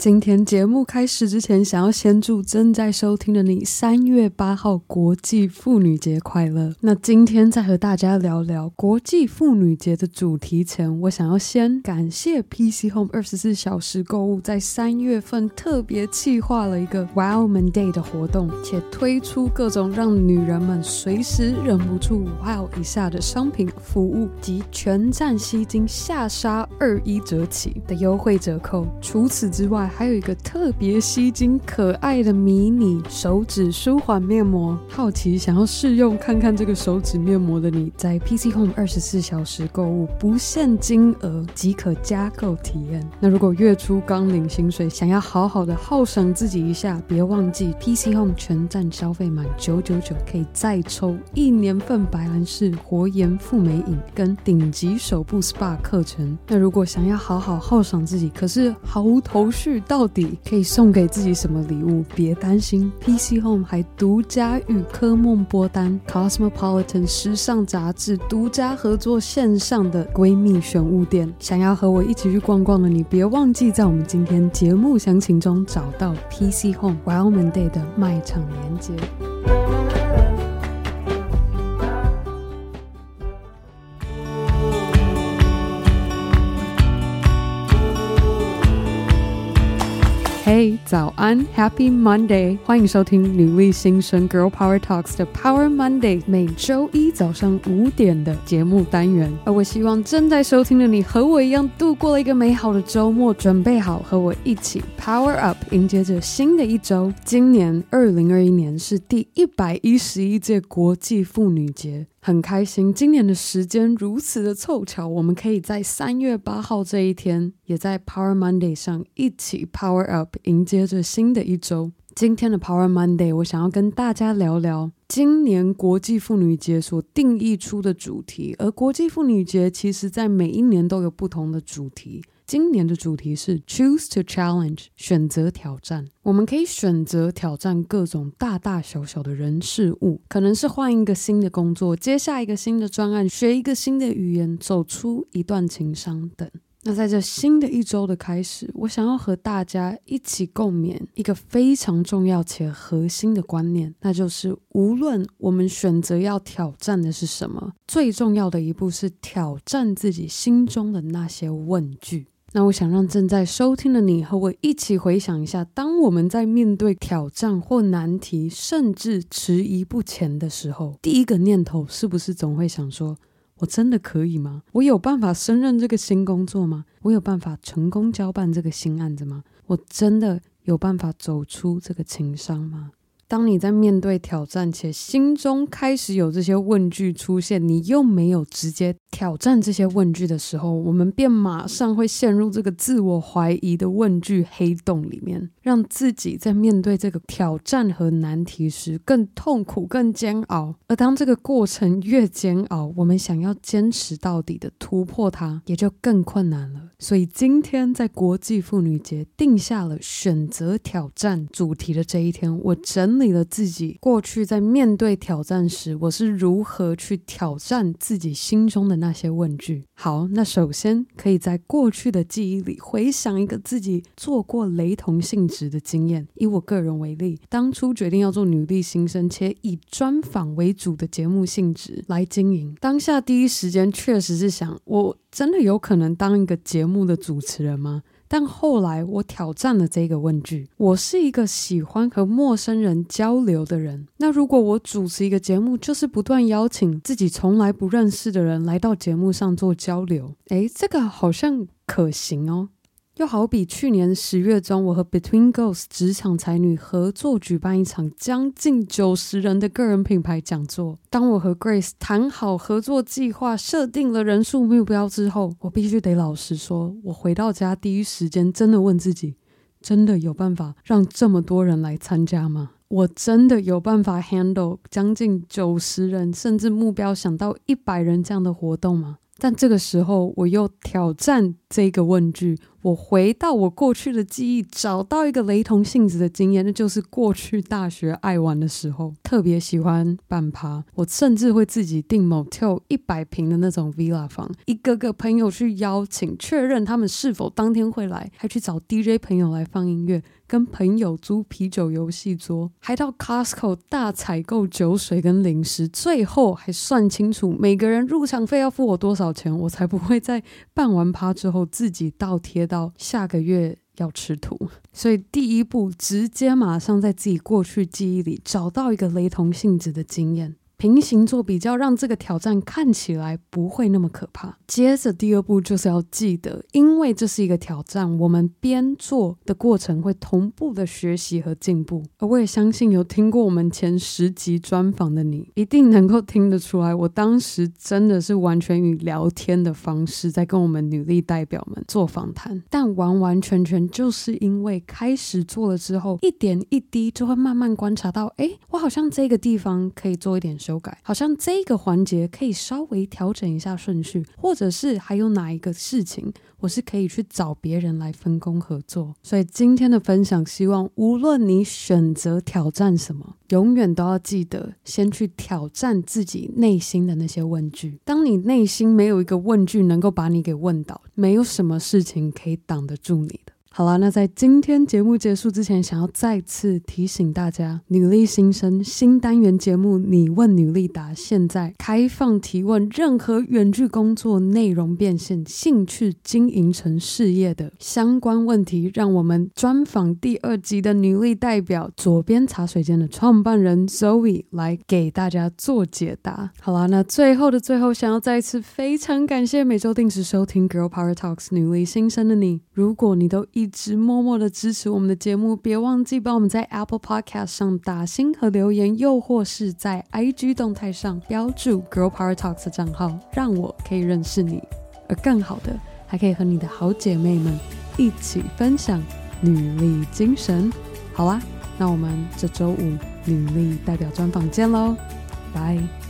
今天节目开始之前，想要先祝正在收听的你三月八号国际妇女节快乐。那今天在和大家聊聊国际妇女节的主题前，我想要先感谢 PC Home 二十四小时购物在三月份特别企划了一个 Wow Man Day 的活动，且推出各种让女人们随时忍不住 Wow 一下的商品服务及全站吸睛下杀二一折起的优惠折扣。除此之外，还有一个特别吸睛可爱的迷你手指舒缓面膜，好奇想要试用看看这个手指面膜的你，在 PC Home 二十四小时购物不限金额即可加购体验。那如果月初刚领薪水，想要好好的犒赏自己一下，别忘记 PC Home 全站消费满九九九可以再抽一年份白兰氏活颜复美饮跟顶级手部 SPA 课程。那如果想要好好犒赏自己，可是毫无头绪。到底可以送给自己什么礼物？别担心，PC Home 还独家与科梦波丹 Cosmopolitan 时尚杂志独家合作线上的闺蜜选物店。想要和我一起去逛逛的你，别忘记在我们今天节目详情中找到 PC Home VILEMAN DAY 的卖场链接。早安，Happy Monday！欢迎收听女力新生 Girl Power Talks 的 Power Monday，每周一早上五点的节目单元。而我希望正在收听的你和我一样度过了一个美好的周末，准备好和我一起 Power Up，迎接着新的一周。今年二零二一年是第一百一十一届国际妇女节。很开心，今年的时间如此的凑巧，我们可以在三月八号这一天，也在 Power Monday 上一起 Power Up，迎接着新的一周。今天的 Power Monday，我想要跟大家聊聊今年国际妇女节所定义出的主题，而国际妇女节其实在每一年都有不同的主题。今年的主题是 Choose to Challenge，选择挑战。我们可以选择挑战各种大大小小的人事物，可能是换一个新的工作，接下一个新的专案，学一个新的语言，走出一段情伤等。那在这新的一周的开始，我想要和大家一起共勉一个非常重要且核心的观念，那就是无论我们选择要挑战的是什么，最重要的一步是挑战自己心中的那些问句。那我想让正在收听的你和我一起回想一下，当我们在面对挑战或难题，甚至迟疑不前的时候，第一个念头是不是总会想说：“我真的可以吗？我有办法胜任这个新工作吗？我有办法成功交办这个新案子吗？我真的有办法走出这个情伤吗？”当你在面对挑战，且心中开始有这些问句出现，你又没有直接挑战这些问句的时候，我们便马上会陷入这个自我怀疑的问句黑洞里面，让自己在面对这个挑战和难题时更痛苦、更煎熬。而当这个过程越煎熬，我们想要坚持到底的突破它，也就更困难了。所以今天在国际妇女节定下了选择挑战主题的这一天，我整理了自己过去在面对挑战时，我是如何去挑战自己心中的那些问句。好，那首先可以在过去的记忆里回想一个自己做过雷同性质的经验。以我个人为例，当初决定要做女力新生，且以专访为主的节目性质来经营，当下第一时间确实是想我。真的有可能当一个节目的主持人吗？但后来我挑战了这个问句。我是一个喜欢和陌生人交流的人。那如果我主持一个节目，就是不断邀请自己从来不认识的人来到节目上做交流。诶，这个好像可行哦。又好比去年十月中，我和 Between Ghosts 职场才女合作举办一场将近九十人的个人品牌讲座。当我和 Grace 谈好合作计划、设定了人数目标之后，我必须得老实说，我回到家第一时间真的问自己：真的有办法让这么多人来参加吗？我真的有办法 handle 将近九十人，甚至目标想到一百人这样的活动吗？但这个时候，我又挑战这个问句，我回到我过去的记忆，找到一个雷同性质的经验，那就是过去大学爱玩的时候，特别喜欢办趴。我甚至会自己订 motel 一百平的那种 villa 房，一个个朋友去邀请，确认他们是否当天会来，还去找 DJ 朋友来放音乐。跟朋友租啤酒游戏桌，还到 Costco 大采购酒水跟零食，最后还算清楚每个人入场费要付我多少钱，我才不会在办完趴之后我自己倒贴到下个月要吃土。所以第一步，直接马上在自己过去记忆里找到一个雷同性质的经验。平行做比较，让这个挑战看起来不会那么可怕。接着第二步就是要记得，因为这是一个挑战，我们边做的过程会同步的学习和进步。而我也相信有听过我们前十集专访的你，一定能够听得出来，我当时真的是完全以聊天的方式在跟我们女力代表们做访谈，但完完全全就是因为开始做了之后，一点一滴就会慢慢观察到，哎，我好像这个地方可以做一点修改，好像这个环节可以稍微调整一下顺序，或者是还有哪一个事情，我是可以去找别人来分工合作。所以今天的分享，希望无论你选择挑战什么，永远都要记得先去挑战自己内心的那些问句。当你内心没有一个问句能够把你给问倒，没有什么事情可以挡得住你的。好了，那在今天节目结束之前，想要再次提醒大家，女力新生新单元节目“你问女力答”现在开放提问，任何远距工作内容变现、兴趣经营成事业的相关问题，让我们专访第二集的女力代表左边茶水间的创办人 Zoe 来给大家做解答。好了，那最后的最后，想要再次非常感谢每周定时收听 Girl Power Talks 女力新生的你，如果你都一直默默的支持我们的节目，别忘记帮我们在 Apple Podcast 上打星和留言，又或是在 IG 动态上标注 Girl Power Talks 的账号，让我可以认识你。而更好的，还可以和你的好姐妹们一起分享女力精神。好啦，那我们这周五女力代表专访见喽，拜。